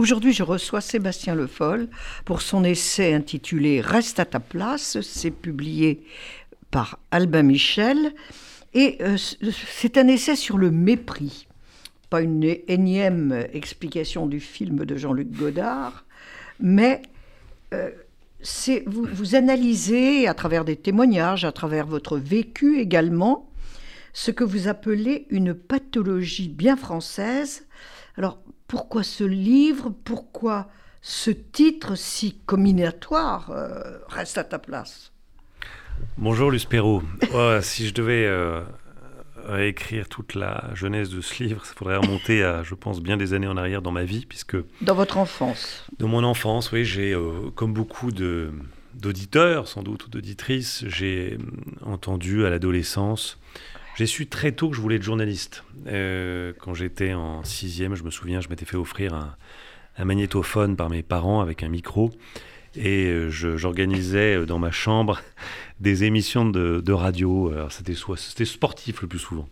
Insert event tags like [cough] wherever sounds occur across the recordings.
Aujourd'hui, je reçois Sébastien Le Foll pour son essai intitulé Reste à ta place. C'est publié par Albin Michel. Et euh, c'est un essai sur le mépris. Pas une énième explication du film de Jean-Luc Godard, mais euh, vous, vous analysez à travers des témoignages, à travers votre vécu également, ce que vous appelez une pathologie bien française. Alors, pourquoi ce livre? Pourquoi ce titre si combinatoire euh, Reste à ta place? Bonjour Luce Perrault. si je devais euh, réécrire toute la jeunesse de ce livre, il faudrait remonter à, je pense, bien des années en arrière dans ma vie, puisque... Dans votre enfance? Dans mon enfance, oui, j'ai, euh, comme beaucoup d'auditeurs, sans doute, ou d'auditrices, j'ai entendu à l'adolescence j'ai su très tôt que je voulais être journaliste. Euh, quand j'étais en sixième, je me souviens, je m'étais fait offrir un, magnétophone par mes parents avec un micro. Et euh, j'organisais euh, dans ma chambre [laughs] des émissions de, radio. C'était sportif le plus souvent.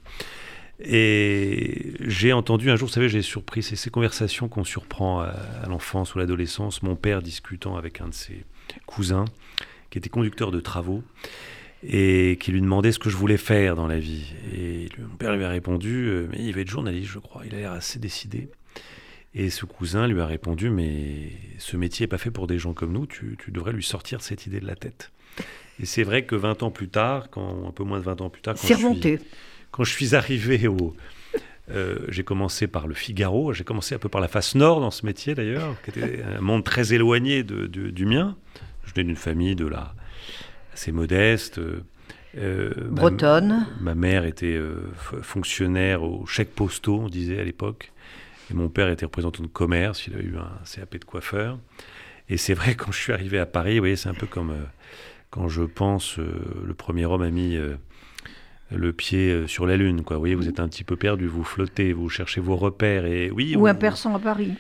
Et j'ai entendu un jour, vous savez, j'ai surpris, c'est ces conversations qu'on surprend à, à l'enfance ou l'adolescence, mon père discutant avec un de ses cousins, qui était conducteur de travaux et qui lui demandait ce que je voulais faire dans la vie. Et mon père lui a répondu, euh, mais il va être journaliste, je crois. Il a l'air assez décidé. Et ce cousin lui a répondu, mais ce métier n'est pas fait pour des gens comme nous, tu, devrais lui sortir cette idée de la tête. Et c'est vrai que 20 ans plus tard, quand, un peu moins de 20 ans plus tard, quand, je suis, quand je suis arrivé au... Euh, j'ai commencé par le Figaro, j'ai commencé un peu par la face nord dans ce métier d'ailleurs, qui était un monde très éloigné de, du mien. Je venais d'une famille de la, assez modeste. Euh, euh, Bretonne. Ma, mère était euh, fonctionnaire au chèque postaux, on disait à l'époque. Et mon père était représentant de commerce, il a eu un CAP de coiffeur. Et c'est vrai, [laughs] quand je suis arrivé à Paris, vous voyez, c'est un peu comme quand je pense, le premier homme a mis le pied sur la Lune. Quoi. Vous voyez, vous êtes un petit peu perdu, vous flottez, vous cherchez vos repères. Et, oui, Ou un persan à Paris.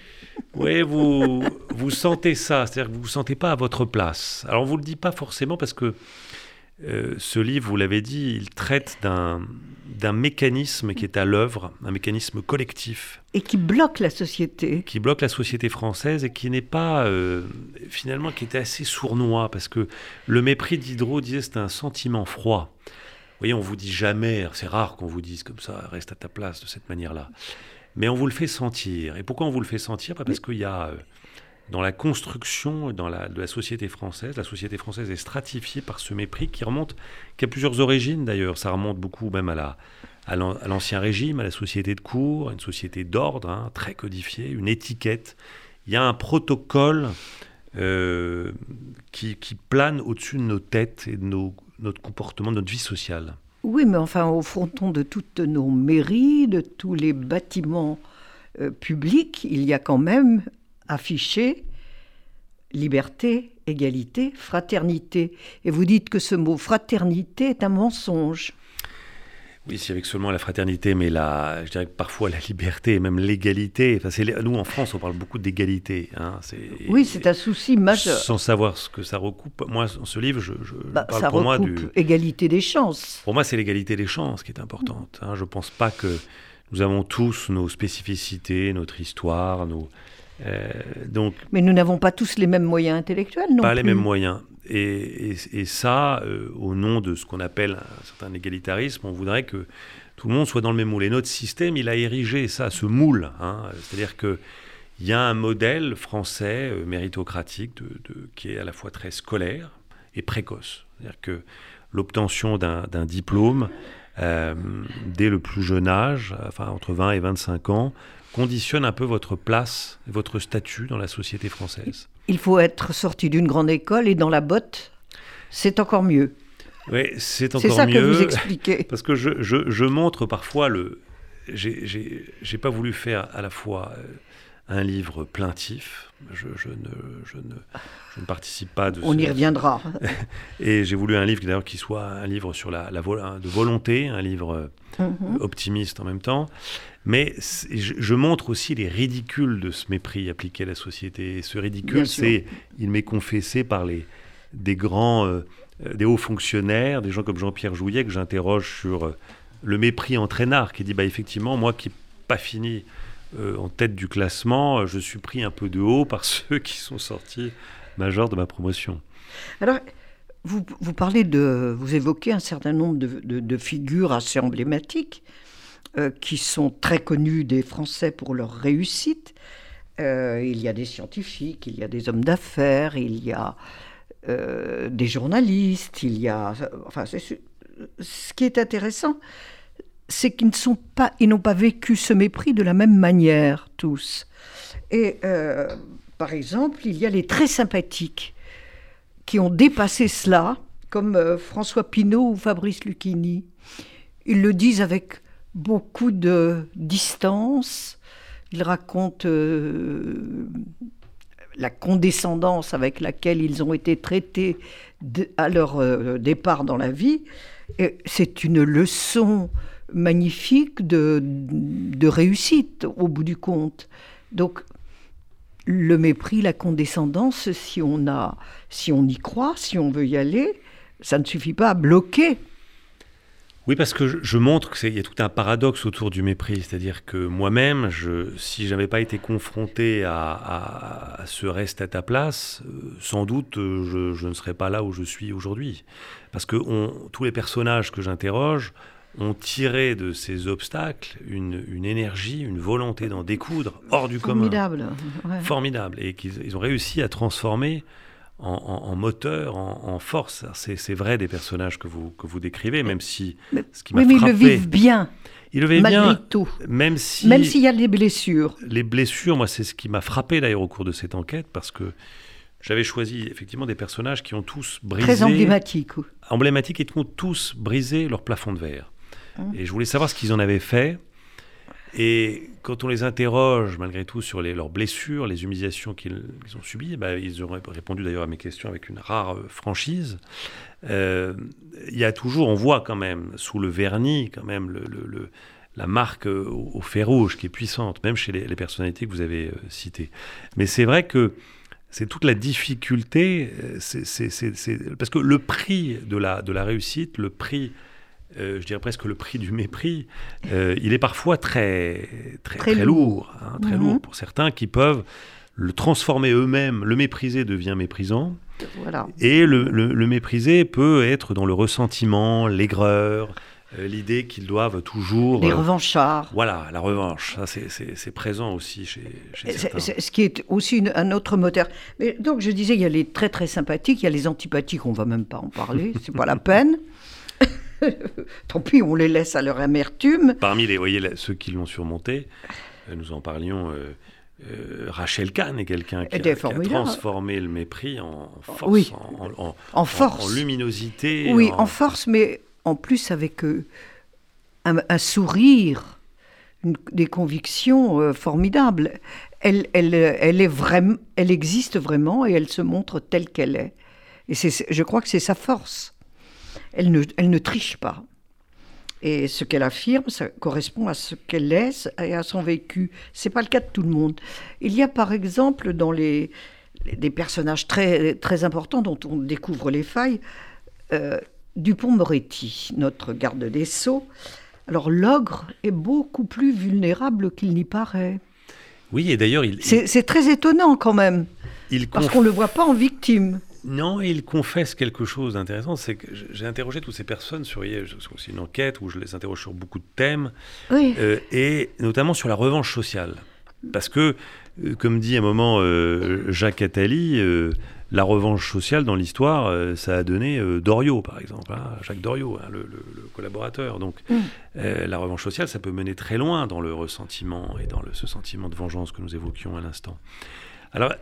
Oui, vous, vous sentez ça, c'est-à-dire que vous ne vous sentez pas à votre place. Alors on ne vous le dit pas forcément parce que euh, ce livre, vous l'avez dit, il traite d'un, d'un mécanisme qui est à l'œuvre, un mécanisme collectif. Et qui bloque la société. Qui bloque la société française et qui n'est pas, euh, finalement, qui était assez sournois parce que le mépris Diderot disait c'est un sentiment froid. Vous voyez, on vous dit jamais, c'est rare qu'on vous dise comme ça, reste à ta place de cette manière-là mais on vous le fait sentir. Et pourquoi on vous le fait sentir? Parce qu'il y a euh, dans la construction dans la, de la société française, la société française est stratifiée par ce mépris qui remonte, qui a plusieurs origines d'ailleurs. Ça remonte beaucoup même à la à l'ancien régime, à la société de cour, à une société d'ordre, hein, très codifiée, une étiquette. Il y a un protocole euh, qui, qui, plane au-dessus de nos têtes et de nos, notre comportement, de notre vie sociale. Oui, mais enfin, au fronton de toutes nos mairies, de tous les bâtiments euh, publics, il y a quand même affiché liberté, égalité, fraternité. Et vous dites que ce mot fraternité est un mensonge. Oui, c'est avec seulement la fraternité, mais la, je dirais que parfois la liberté et même l'égalité. Enfin, nous, en France, on parle beaucoup d'égalité. Hein, oui, c'est un souci majeur. Sans savoir ce que ça recoupe. Moi, dans ce livre, je, je bah, parle ça pour moi du. égalité des chances. Pour moi, c'est l'égalité des chances qui est importante. Hein. Je ne pense pas que nous avons tous nos spécificités, notre histoire, nos. Euh, donc, mais nous n'avons pas tous les mêmes moyens intellectuels, non Pas les mêmes moyens. Et, ça, euh, au nom de ce qu'on appelle un certain égalitarisme, on voudrait que tout le monde soit dans le même moule. Et notre système, il a érigé ça, ce moule. Hein. C'est-à-dire qu'il y a un modèle français euh, méritocratique qui est à la fois très scolaire et précoce. C'est-à-dire que l'obtention d'un diplôme euh, dès le plus jeune âge, entre 20 et 25 ans, conditionne un peu votre place, votre statut dans la société française. Il faut être sorti d'une grande école et dans la botte, c'est encore mieux. Oui, c'est encore mieux. C'est ça que vous expliquez. [laughs] Parce que je, je, je montre parfois le. J'ai pas voulu faire à la fois euh, un livre plaintif. Je, je, ne, je, ne, je, ne, participe pas de. On y reviendra. [laughs] Et j'ai voulu un livre d'ailleurs qui soit un livre sur la, la de volonté, un livre mhm. optimiste en même temps. Mais je, montre aussi les ridicules de ce mépris appliqué à la société. Et ce ridicule, c'est, il m'est confessé par les, des grands, euh, des hauts fonctionnaires, des gens comme Jean-Pierre Jouillet, que j'interroge sur euh, le mépris entraînard, qui dit, bah, effectivement, moi qui n'ai pas fini en tête du classement, je suis pris un peu de haut par [laughs] ceux qui sont sortis majeurs de ma promotion. Alors, vous, vous, parlez de, vous évoquez un certain nombre de, de, figures assez emblématiques euh, qui sont très connues des Français pour leur réussite. Euh, il y a des scientifiques, il y a des hommes d'affaires, il y a euh, des journalistes, il y a, enfin, ce qui est intéressant, c'est qu'ils ne sont pas, ils n'ont pas vécu ce mépris de la même manière tous. Et par exemple, il y a les très sympathiques qui ont dépassé cela, comme François Pinault ou Fabrice Lucchini. Ils le disent avec beaucoup de distance. Ils racontent euh, la condescendance avec laquelle ils ont été traités à leur euh, départ dans la vie. C'est une leçon magnifique de, de réussite au bout du compte. Donc le mépris, la condescendance, si on, a, si on y croit, si on veut y aller, ça ne suffit pas à bloquer. Oui, parce que je, montre qu'il y a tout un paradoxe autour du mépris. C'est-à-dire que moi-même, je, si je n'avais pas été confronté à, ce reste à ta place, euh, sans doute euh, je, ne serais pas là où je suis aujourd'hui. Parce que tous les personnages que j'interroge ont tiré de ces obstacles une, énergie, une volonté d'en découdre hors du commun. Formidable. Formidable. Et qu'ils ils ont réussi à transformer en, moteur, en, force. C'est vrai des personnages que vous, que vous décrivez, même si ce qui m'a oui, mais ils le vivent bien. Ils le vivent malgré bien, tout. Même si, même s'il y a des blessures. Les blessures, moi, c'est ce qui m'a frappé d'ailleurs au cours de cette enquête, parce que j'avais choisi effectivement des personnages qui ont tous brisé. Très emblématiques. Emblématiques et qui ont tous brisé leur plafond de verre. Et je voulais savoir ce qu'ils en avaient fait. Et quand on les interroge, malgré tout, sur leurs blessures, les humiliations qu'ils ont subies, bah, ils ont répondu d'ailleurs à mes questions avec une rare euh, franchise. Euh, il y a toujours, on voit quand même, sous le vernis, quand même, la marque au, fer rouge qui est puissante, même chez les, personnalités que vous avez euh, citées. Mais c'est vrai que c'est toute la difficulté, parce que le prix de la réussite, le prix euh, je dirais presque le prix du mépris, euh, il est parfois très, très, très, lourd, hein, très lourd mhm. pour certains qui peuvent le transformer eux-mêmes. Le mépriser devient méprisant. Et le, le, mépriser peut être dans le ressentiment, l'aigreur, euh, l'idée qu'ils doivent toujours... Les revanchards. Voilà, la revanche, ça c'est présent aussi chez, chez certains. ce qui est aussi un autre moteur. Mais donc je disais, il y a les très très sympathiques, il y a les antipathiques, on va même pas en parler, c'est pas la [laughs] peine. [laughs] Tant pis, on les laisse à leur amertume. Parmi les, voyez, ceux qui l'ont surmonté, euh, nous en parlions. Euh, euh, Rachel Kahn est quelqu'un qui, a transformé le mépris en force, en, force. En, luminosité. Oui, en... force, mais en plus avec un, sourire, des convictions formidables. Elle, elle, elle, est vraiment, elle existe vraiment et elle se montre telle qu'elle est. Et je crois que c'est sa force elle ne, elle ne triche pas. Et ce qu'elle affirme, ça correspond à ce qu'elle est et à son vécu. C'est pas le cas de tout le monde. Il y a par exemple dans les, des personnages très, très importants dont on découvre les failles, euh, Dupont-Moretti, notre garde des Sceaux. Alors l'ogre est beaucoup plus vulnérable qu'il n'y paraît. Oui, et d'ailleurs, il, c'est très étonnant quand même, il parce qu'on ne le voit pas en victime. Non, il confesse quelque chose d'intéressant. C'est que j'ai interrogé toutes ces personnes sur. C'est une enquête où je les interroge sur beaucoup de thèmes, euh, et notamment sur la revanche sociale. Parce que, euh, comme dit à un moment euh, Jacques Attali, la revanche sociale dans l'histoire, ça a donné Doriot, par exemple, hein, Jacques Doriot, hein, le, collaborateur. Donc, mm. la revanche sociale, ça peut mener très loin dans le ressentiment et dans ce sentiment de vengeance que nous évoquions à l'instant. Alors,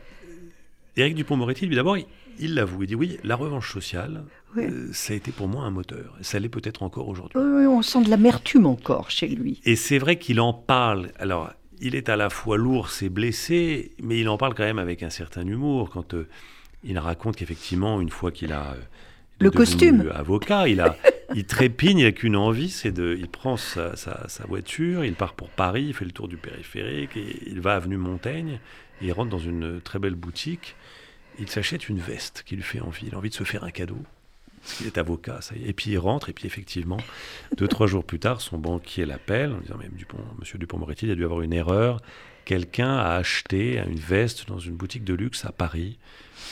Éric Dupont-Moretti, lui d'abord, il l'avoue, il dit oui, la revanche sociale, euh, ça a été pour moi un moteur. Ça l'est peut-être encore aujourd'hui. Oui, on sent de l'amertume encore chez lui. Et c'est vrai qu'il en parle. Alors, il est à la fois lourd, c'est blessé, mais il en parle quand même avec un certain humour quand euh, il raconte qu'effectivement, une fois qu'il a euh, le costume avocat, il a, il trépigne avec une envie, c'est de, il prend sa, voiture, il part pour Paris, il fait le tour du périphérique, et il va avenue Montaigne, il rentre dans une très belle boutique il s'achète une veste qui lui fait envie. Il a envie de se faire un cadeau. Il est avocat, ça y est. Et puis il rentre, et puis effectivement, deux, trois jours plus tard, son banquier l'appelle en disant Mais Dupont, Monsieur Dupont-Moretti, il a dû avoir une erreur. Quelqu'un a acheté une veste dans une boutique de luxe à Paris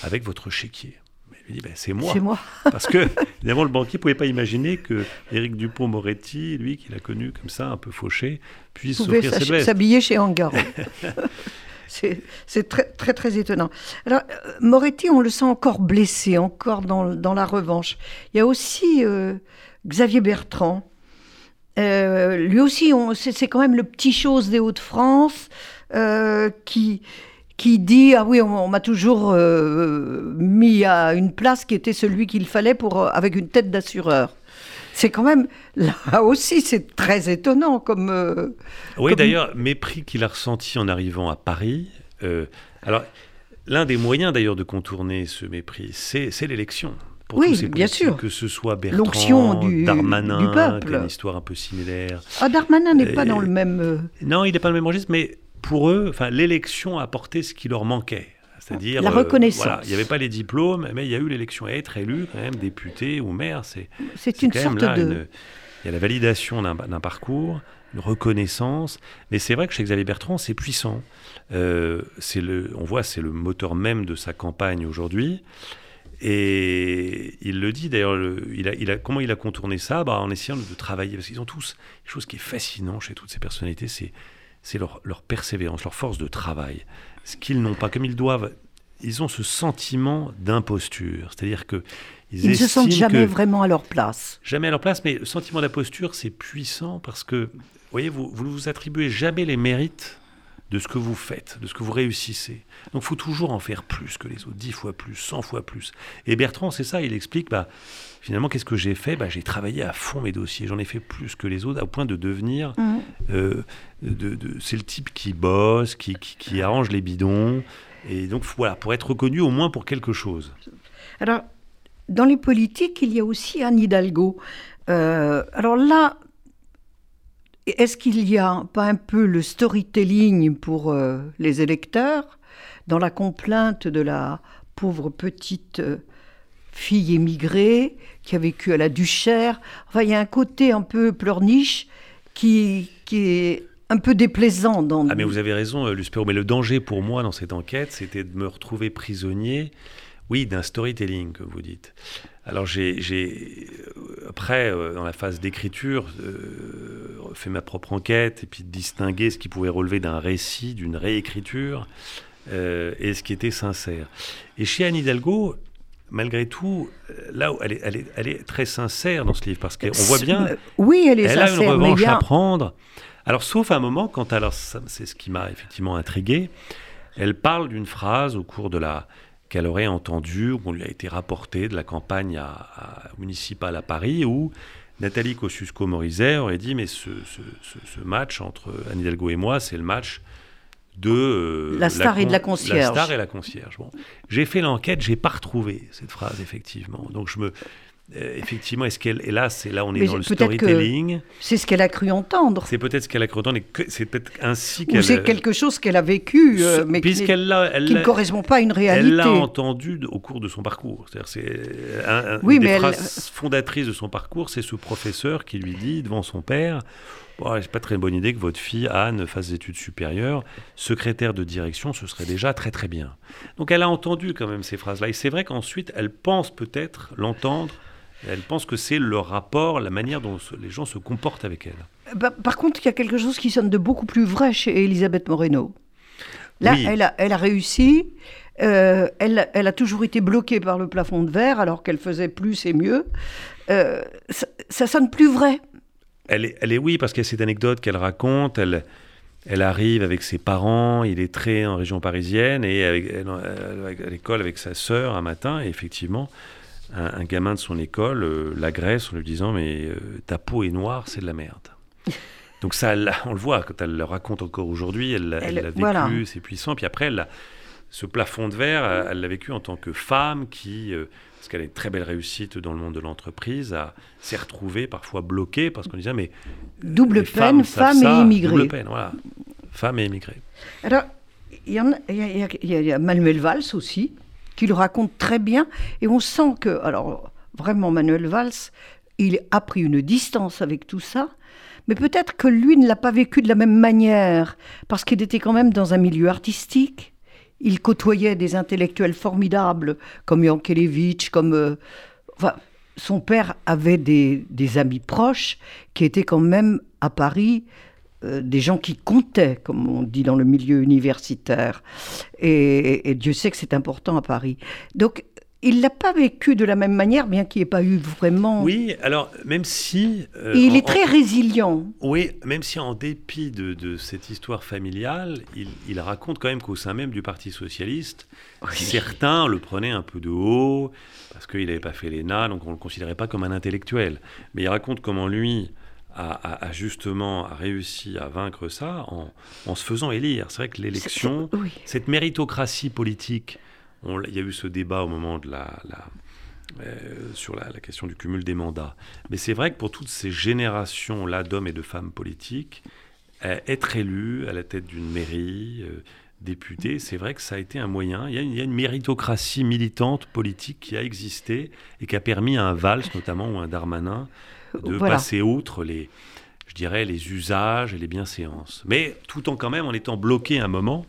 avec votre chéquier. Il lui dit ben, C'est moi. C'est moi. [laughs] Parce que, évidemment, le banquier ne pouvait pas imaginer que Éric Dupont-Moretti, lui, qu'il a connu comme ça, un peu fauché, puisse pouvait s'offrir cette veste. s'habiller chez Angaro. [laughs] C'est très, très, étonnant. Alors, euh, Moretti, on le sent encore blessé, encore dans, la revanche. Il y a aussi euh, Xavier Bertrand. Euh, lui aussi, c'est quand même le petit chose des Hauts-de-France qui, qui dit Ah oui, on, m'a toujours mis à une place qui était celui qu'il fallait pour, avec une tête d'assureur. C'est quand même, là aussi, c'est très étonnant comme. euh, Oui, Comme- d'ailleurs, mépris qu'il a ressenti en arrivant à Paris. euh, alors, l'un des moyens d'ailleurs de contourner ce mépris, c'est l'élection. Pour Oui, tous ces bien sûr. Que ce soit Bertrand, du- Darmanin, du peuple. qui a une histoire un peu similaire. Ah, Darmanin n'est pas dans le même. euh, Non, il n'est pas le même registre, mais pour eux, l'élection a apporté ce qui leur manquait. C'est-à-dire, La reconnaissance. voilà, il n'y avait pas les diplômes, mais il y a eu l'élection. Et être élu, quand même, député ou maire, c'est une quand sorte même là de. une- Il y a la validation d'un parcours, une reconnaissance. Mais c'est vrai que chez Xavier Bertrand, c'est puissant. Euh, c'est le, on voit, c'est le moteur même de sa campagne aujourd'hui. Et il le dit d'ailleurs, le- il a, il a, comment il a contourné ça? Bah, En essayant de travailler. Parce qu'ils ont tous. Chose qui est fascinant chez toutes ces personnalités, c'est c'est leur, leur persévérance, leur force de travail. Ce qu'ils n'ont pas, comme ils doivent. Ils ont ce sentiment d'imposture. C'est-à-dire que. Ils ne se sentent jamais vraiment à leur place. jamais à leur place, mais le sentiment d'imposture, c'est puissant parce que, vous voyez, vous ne vous attribuez jamais les mérites de ce que vous faites, de ce que vous réussissez. Donc il faut toujours en faire plus que les autres, dix fois plus, cent fois plus. Et Bertrand, c'est ça, il explique, bah, finalement, qu'est-ce que j'ai fait? Bah, J'ai travaillé à fond mes dossiers, j'en ai fait plus que les autres, au point de devenir... Mhm. euh, de, de- c'est le type qui bosse, qui, qui, qui arrange les bidons. Et donc voilà, pour être reconnu au moins pour quelque chose. Alors, dans les politiques, il y a aussi Anne Hidalgo. Euh, alors là, est-ce qu'il n'y a pas un peu le storytelling pour euh, les électeurs dans la complainte de la pauvre petite euh, fille émigrée qui a vécu à la Duchère? Enfin, il y a un côté un peu pleurniche qui, est un peu déplaisant dans... Ah mais vous avez raison, euh, Perrault, mais le danger pour moi dans cette enquête, c'était de me retrouver prisonnier, oui, d'un storytelling, comme vous dites. Alors j'ai, euh, après, euh, dans la phase d'écriture, euh, fait ma propre enquête et puis de distinguer ce qui pouvait relever d'un récit, d'une réécriture, euh, et ce qui était sincère. Et chez Anne Hidalgo, malgré tout, là où elle est, elle est, elle est très sincère dans ce livre, parce qu'on voit bien... Oui, elle est Elle a sincère, une mais revanche a- à prendre. Alors, sauf un moment, quand alors, c'est ce qui m'a effectivement intrigué, elle parle d'une phrase au cours de la qu'elle aurait entendue, ou qu'on lui a été rapportée de la campagne à, à- municipale à Paris, où Nathalie Kosciusko-Morizet aurait dit mais ce, ce- ce- ce match entre Anne Hidalgo et moi, c'est le match de euh, La star et de la con- concierge. La star et la concierge. Bon, j'ai fait l'enquête, j'ai pas retrouvé cette phrase effectivement. Donc je me euh, effectivement, est-ce qu'elle et là, c'est là on est Mais dans le storytelling. c'est ce qu'elle a cru entendre. C'est peut-être ce qu'elle a cru entendre, et que c'est peut-être ainsi Ou qu'elle. c'est quelque chose qu'elle a vécu, euh, mais qui, elle ne correspond pas à une elle réalité. l'a entendu au cours de son parcours. C'est-à-dire, c'est un, un- Oui, une des mais elle- phrases fondatrices de son parcours, c'est ce professeur qui lui dit devant son père. Bon, c'est pas très bonne idée que votre fille Anne fasse des études supérieures. Secrétaire de direction, ce serait déjà très très bien. Donc elle a entendu quand même ces phrases-là. Et c'est vrai qu'ensuite, elle pense peut-être l'entendre. Elle pense que c'est le rapport, la manière dont les gens se comportent avec elle. Bah, par contre, il y a quelque chose qui sonne de beaucoup plus vrai chez Elisabeth Moreno. Là, Oui. elle, a, elle a réussi. euh, elle, elle a toujours été bloquée par le plafond de verre, alors qu'elle faisait plus et mieux. Euh, ça, ça sonne plus vrai. Elle est, elle est oui, parce qu'il y a cette anecdote qu'elle raconte. Elle, elle arrive avec ses parents, il est très en région parisienne, et avec, elle, elle va à l'école avec sa sœur un matin, et effectivement, un, un gamin de son école euh, l'agresse en lui disant Mais euh, ta peau est noire, c'est de la merde. Donc ça, on le voit, quand elle le raconte encore aujourd'hui, elle l'a vécu, voilà. c'est puissant. Puis après, elle l'a- ce plafond de verre, elle l'a vécu en tant que femme qui, euh, parce qu'elle a une très belle réussite dans le monde de l'entreprise, s'est retrouvée parfois bloquée parce qu'on disait mais Double les peine, femme et immigrée. Double peine, voilà. Femme et immigrée. Alors, il y, en a, il y a- il y a- il y a Manuel Valls aussi, qui le raconte très bien. Et on sent que, alors, vraiment Manuel Valls, il a pris une distance avec tout ça, mais peut-être que lui ne l'a pas vécu de la même manière, parce qu'il était quand même dans un milieu artistique. Il côtoyait des intellectuels formidables, comme Yankelevitch, comme... Euh, son père avait des, des, amis proches qui étaient quand même à Paris euh, des gens qui comptaient, comme on dit dans le milieu universitaire. Et, et Dieu sait que c'est important à Paris. Donc il l'a pas vécu de la même manière, bien qu'il n'y ait pas eu vraiment. Oui, alors même si. Euh, il est très résilient. Oui, même si en dépit de, cette histoire familiale, il, raconte quand même qu'au sein même du Parti socialiste, certains le prenaient un peu de haut parce qu'il n'avait pas fait l'ENA, donc on ne le considérait pas comme un intellectuel. Mais il raconte comment lui. A, justement réussi à vaincre ça en, se faisant élire. C'est vrai que l'élection, cette méritocratie politique il y a eu ce débat au moment de la, euh, sur la, question du cumul des mandats. Mais c'est vrai que pour toutes ces générations-là d'hommes et de femmes politiques, euh, être élu à la tête d'une mairie, euh, député, c'est vrai que ça a été un moyen. Il y, a une, méritocratie militante politique qui a existé et qui a permis à un Valls, notamment, ou un Darmanin, de passer outre les, je dirais, les usages et les bienséances. Mais tout en quand même en étant bloqué un moment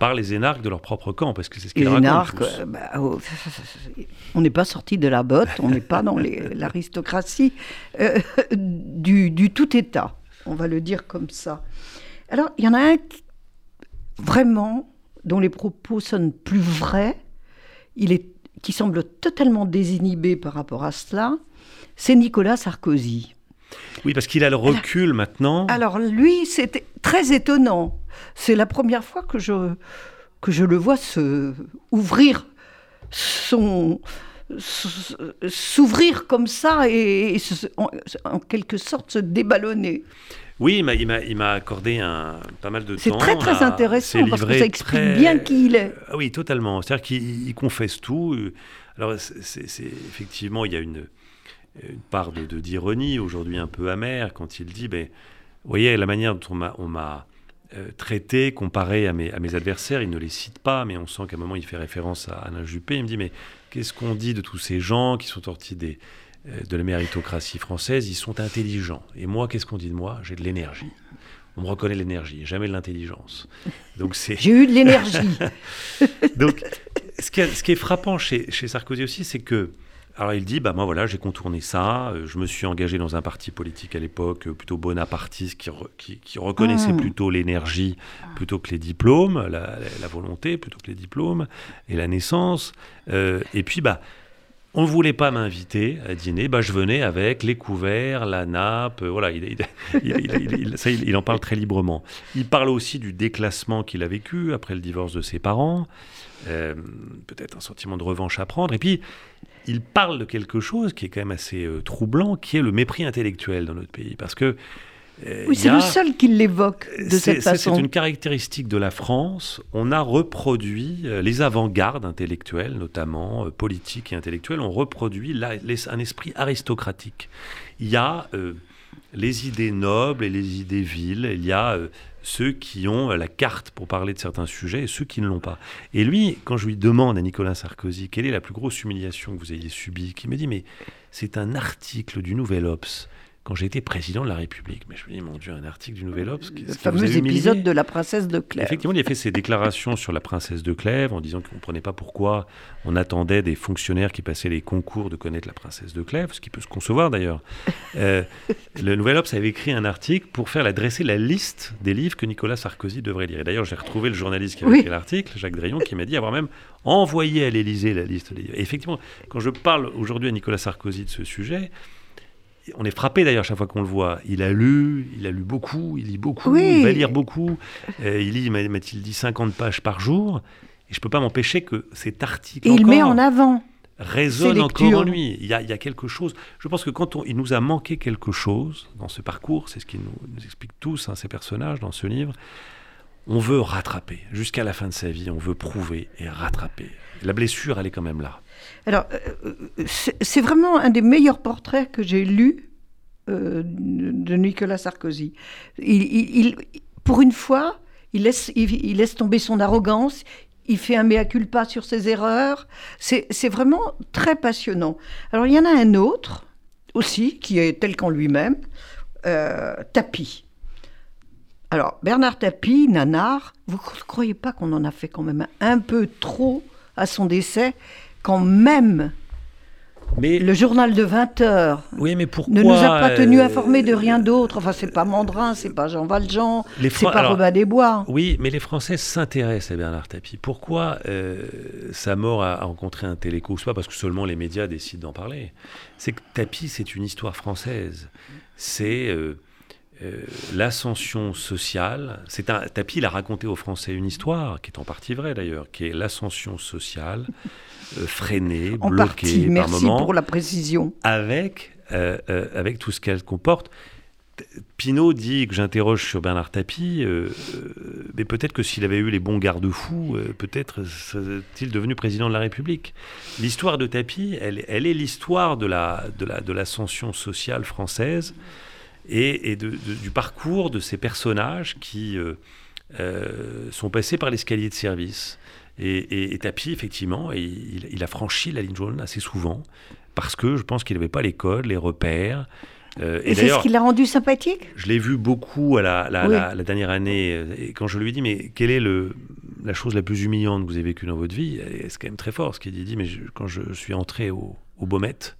par les énarques de leur propre camp, parce que c'est ce qu'ils racontent. Énarques, euh, bah, oh, on n'est pas sorti de la botte, on n'est pas dans [laughs] l'aristocratie euh, du, du, tout État, on va le dire comme ça. Alors, il y en a un qui, vraiment dont les propos sonnent plus vrais, il est, qui semble totalement désinhibé par rapport à cela, c'est Nicolas Sarkozy. Oui, parce qu'il a le recul maintenant. Alors lui, c'était très étonnant. C'est la première fois que je, que je le vois se ouvrir son s'ouvrir comme ça et, en, quelque sorte se déballonner. Oui, il m'a accordé un, pas mal de temps. C'est très très intéressant parce que ça explique bien qui il est. Ah oui, totalement. C'est-à-dire qu'il confesse tout. Alors, c'est effectivement, il y a une, une part de d'ironie aujourd'hui un peu amère quand il dit, ben, vous voyez, la manière dont on m'a euh, traité, comparé à mes, à mes adversaires. Il ne les cite pas, mais on sent qu'à un moment, il fait référence à Alain Juppé. Il me dit, mais qu'est-ce qu'on dit de tous ces gens qui sont sortis des, euh, de la méritocratie française? Ils sont intelligents. Et moi, qu'est-ce qu'on dit de moi? J'ai de l'énergie. On me reconnaît l'énergie, jamais de l'intelligence. Donc c'est. J'ai eu de l'énergie. [laughs] Donc, ce qui, ce qui, est frappant chez, chez Sarkozy aussi, c'est que alors il dit, bah moi voilà, j'ai contourné ça, euh, je me suis engagé dans un parti politique à l'époque euh, plutôt bonapartiste qui, qui, reconnaissait hmm. plutôt l'énergie plutôt que les diplômes, la, volonté plutôt que les diplômes et la naissance. Euh, et puis bah on ne voulait pas m'inviter à dîner, bah, je venais avec les couverts, la nappe, voilà, il, ça, il, en parle très librement. Il parle aussi du déclassement qu'il a vécu après le divorce de ses parents, peut-être un sentiment de revanche à prendre, et puis il parle de quelque chose qui est quand même assez euh, troublant, qui est le mépris intellectuel dans notre pays. Parce que. Euh, oui, c'est le seul qui l'évoque de cette façon. C'est une caractéristique de la France. On a reproduit euh, les avant-gardes intellectuelles, notamment politiques et intellectuelles, ont reproduit un esprit aristocratique. Il y a les idées nobles et les idées viles. Il y a ceux qui ont la carte pour parler de certains sujets et ceux qui ne l'ont pas. Et lui, quand je lui demande à Nicolas Sarkozy quelle est la plus grosse humiliation que vous ayez subie, qui me dit mais c'est un article du Nouvel Obs quand j'ai été président de la République. Mais je me dis, mon Dieu, un article du Nouvel Obs. Le fameux épisode de la princesse de Clèves. Effectivement, il a fait ses déclarations sur la princesse de Clèves en disant qu'on ne comprenait pas pourquoi on attendait des fonctionnaires qui passaient les concours de connaître la princesse de Clèves, ce qui peut se concevoir d'ailleurs. Euh, [laughs] le Nouvel Obs avait écrit un article pour faire la, dresser la liste des livres que Nicolas Sarkozy devrait lire. Et d'ailleurs, j'ai retrouvé le journaliste qui avait écrit l'article, Jacques Drayon, qui m'a dit avoir même envoyé à l'Élysée la liste des livres. Et effectivement, quand je parle aujourd'hui à Nicolas Sarkozy de ce sujet, on est frappé d'ailleurs chaque fois qu'on le voit. Il a lu, il a lu beaucoup, il lit beaucoup, il va lire beaucoup. Euh, il lit, m'a-t-il dit, 50 pages par jour. Et je ne peux pas m'empêcher que cet article. il met en avant. Résonne encore en lui. Il y, a, quelque chose. Je pense que quand il nous a manqué quelque chose dans ce parcours, c'est ce qu'il nous, explique tous, hein, ces personnages dans ce livre, on veut rattraper. Jusqu'à la fin de sa vie, on veut prouver et rattraper. La blessure, elle est quand même là. Alors, euh, euh, c'est vraiment un des meilleurs portraits que j'ai lus euh, de Nicolas Sarkozy. Il, pour une fois, il laisse, tomber son arrogance, il fait un mea culpa sur ses erreurs. C'est vraiment très passionnant. Alors il y en a un autre aussi, qui est tel qu'en lui-même, euh, Tapi. Alors Bernard Tapie, Nanar, vous ne croyez pas qu'on en a fait quand même un peu trop à son décès, quand même mais, le journal de 20 heures oui, mais pourquoi, ne nous a pas tenus euh, informés de rien d'autre. Enfin, c'est pas Mandrin, c'est pas Jean Valjean, c'est pas Robin Desbois. Oui, mais les Français s'intéressent à Bernard Tapie. Pourquoi euh, sa mort a rencontré un tel écho? C'est pas parce que seulement les médias décident d'en parler. C'est que Tapie, c'est une histoire française. C'est euh, l'ascension sociale. C'est un Tapie, il a raconté aux Français une histoire qui est en partie vraie d'ailleurs, qui est l'ascension sociale. Euh, freiné, en bloqué Merci par pour la précision. Avec, euh, euh, avec tout ce qu'elle comporte. Pinot dit que j'interroge sur Bernard Tapie, mais peut-être que s'il avait eu les bons garde-fous, peut-être serait-il devenu président de la République. L'histoire de Tapie, elle, elle est l'histoire de la, de, la, de l'ascension sociale française et, et de, du parcours de ces personnages qui sont passés par l'escalier de service. Et, et, Tapi, effectivement, il, a franchi la ligne jaune assez souvent parce que je pense qu'il n'avait pas les codes, les repères. Euh, et, c'est ce qui l'a rendu sympathique? Je l'ai vu beaucoup à la, la, dernière année. Euh, et quand je lui ai dit, mais quelle est le, la chose la plus humiliante que vous avez vécue dans votre vie? C'est quand même très fort ce qu'il dit. Mais quand je suis entré au, au Baumette,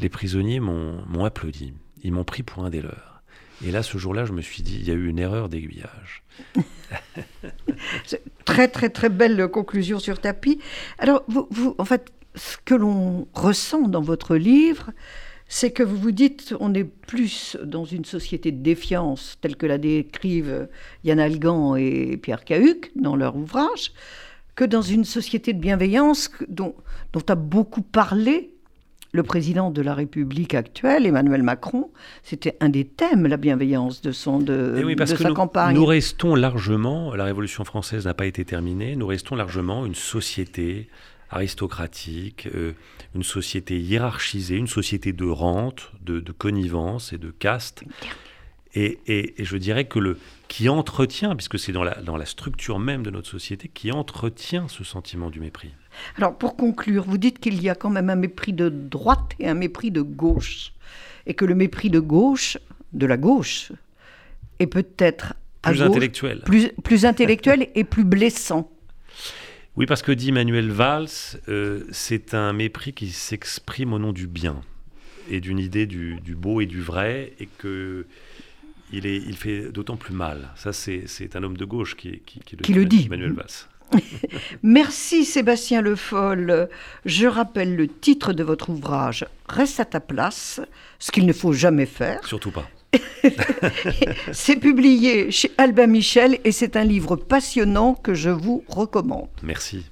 les prisonniers m'ont applaudi. Ils m'ont pris pour un des leurs. Et là, ce jour-là, je me suis dit, il y a eu une erreur d'aiguillage. [laughs] très, très, très belle conclusion sur tapis. Alors, vous, en fait, ce que l'on ressent dans votre livre, c'est que vous vous dites, on est plus dans une société de défiance, telle que la décrivent Yann Algan et Pierre Cahuc dans leur ouvrage, que dans une société de bienveillance dont, dont a beaucoup parlé le président de la République actuelle, Emmanuel Macron, c'était un des thèmes, la bienveillance de, son, de, eh de sa nous, campagne. Nous restons largement, la Révolution française n'a pas été terminée, nous restons largement une société aristocratique, euh, une société hiérarchisée, une société de rente, de, connivence et de caste. Et, et, je dirais que le qui entretient, puisque c'est dans la, dans la structure même de notre société, qui entretient ce sentiment du mépris. Alors, pour conclure, vous dites qu'il y a quand même un mépris de droite et un mépris de gauche. Et que le mépris de gauche, de la gauche, est peut-être plus intellectuel. Plus, plus intellectuel et plus blessant. Oui, parce que dit Manuel Valls, euh, c'est un mépris qui s'exprime au nom du bien et d'une idée du, beau et du vrai, et que il, est, il fait d'autant plus mal. Ça, c'est un homme de gauche qui, qui, qui le, dit. Manuel Valls. [laughs] Merci Sébastien Le Foll. Je rappelle le titre de votre ouvrage Reste à ta place, ce qu'il ne faut jamais faire. Surtout pas. [laughs] c'est publié chez Albin Michel et c'est un livre passionnant que je vous recommande. Merci.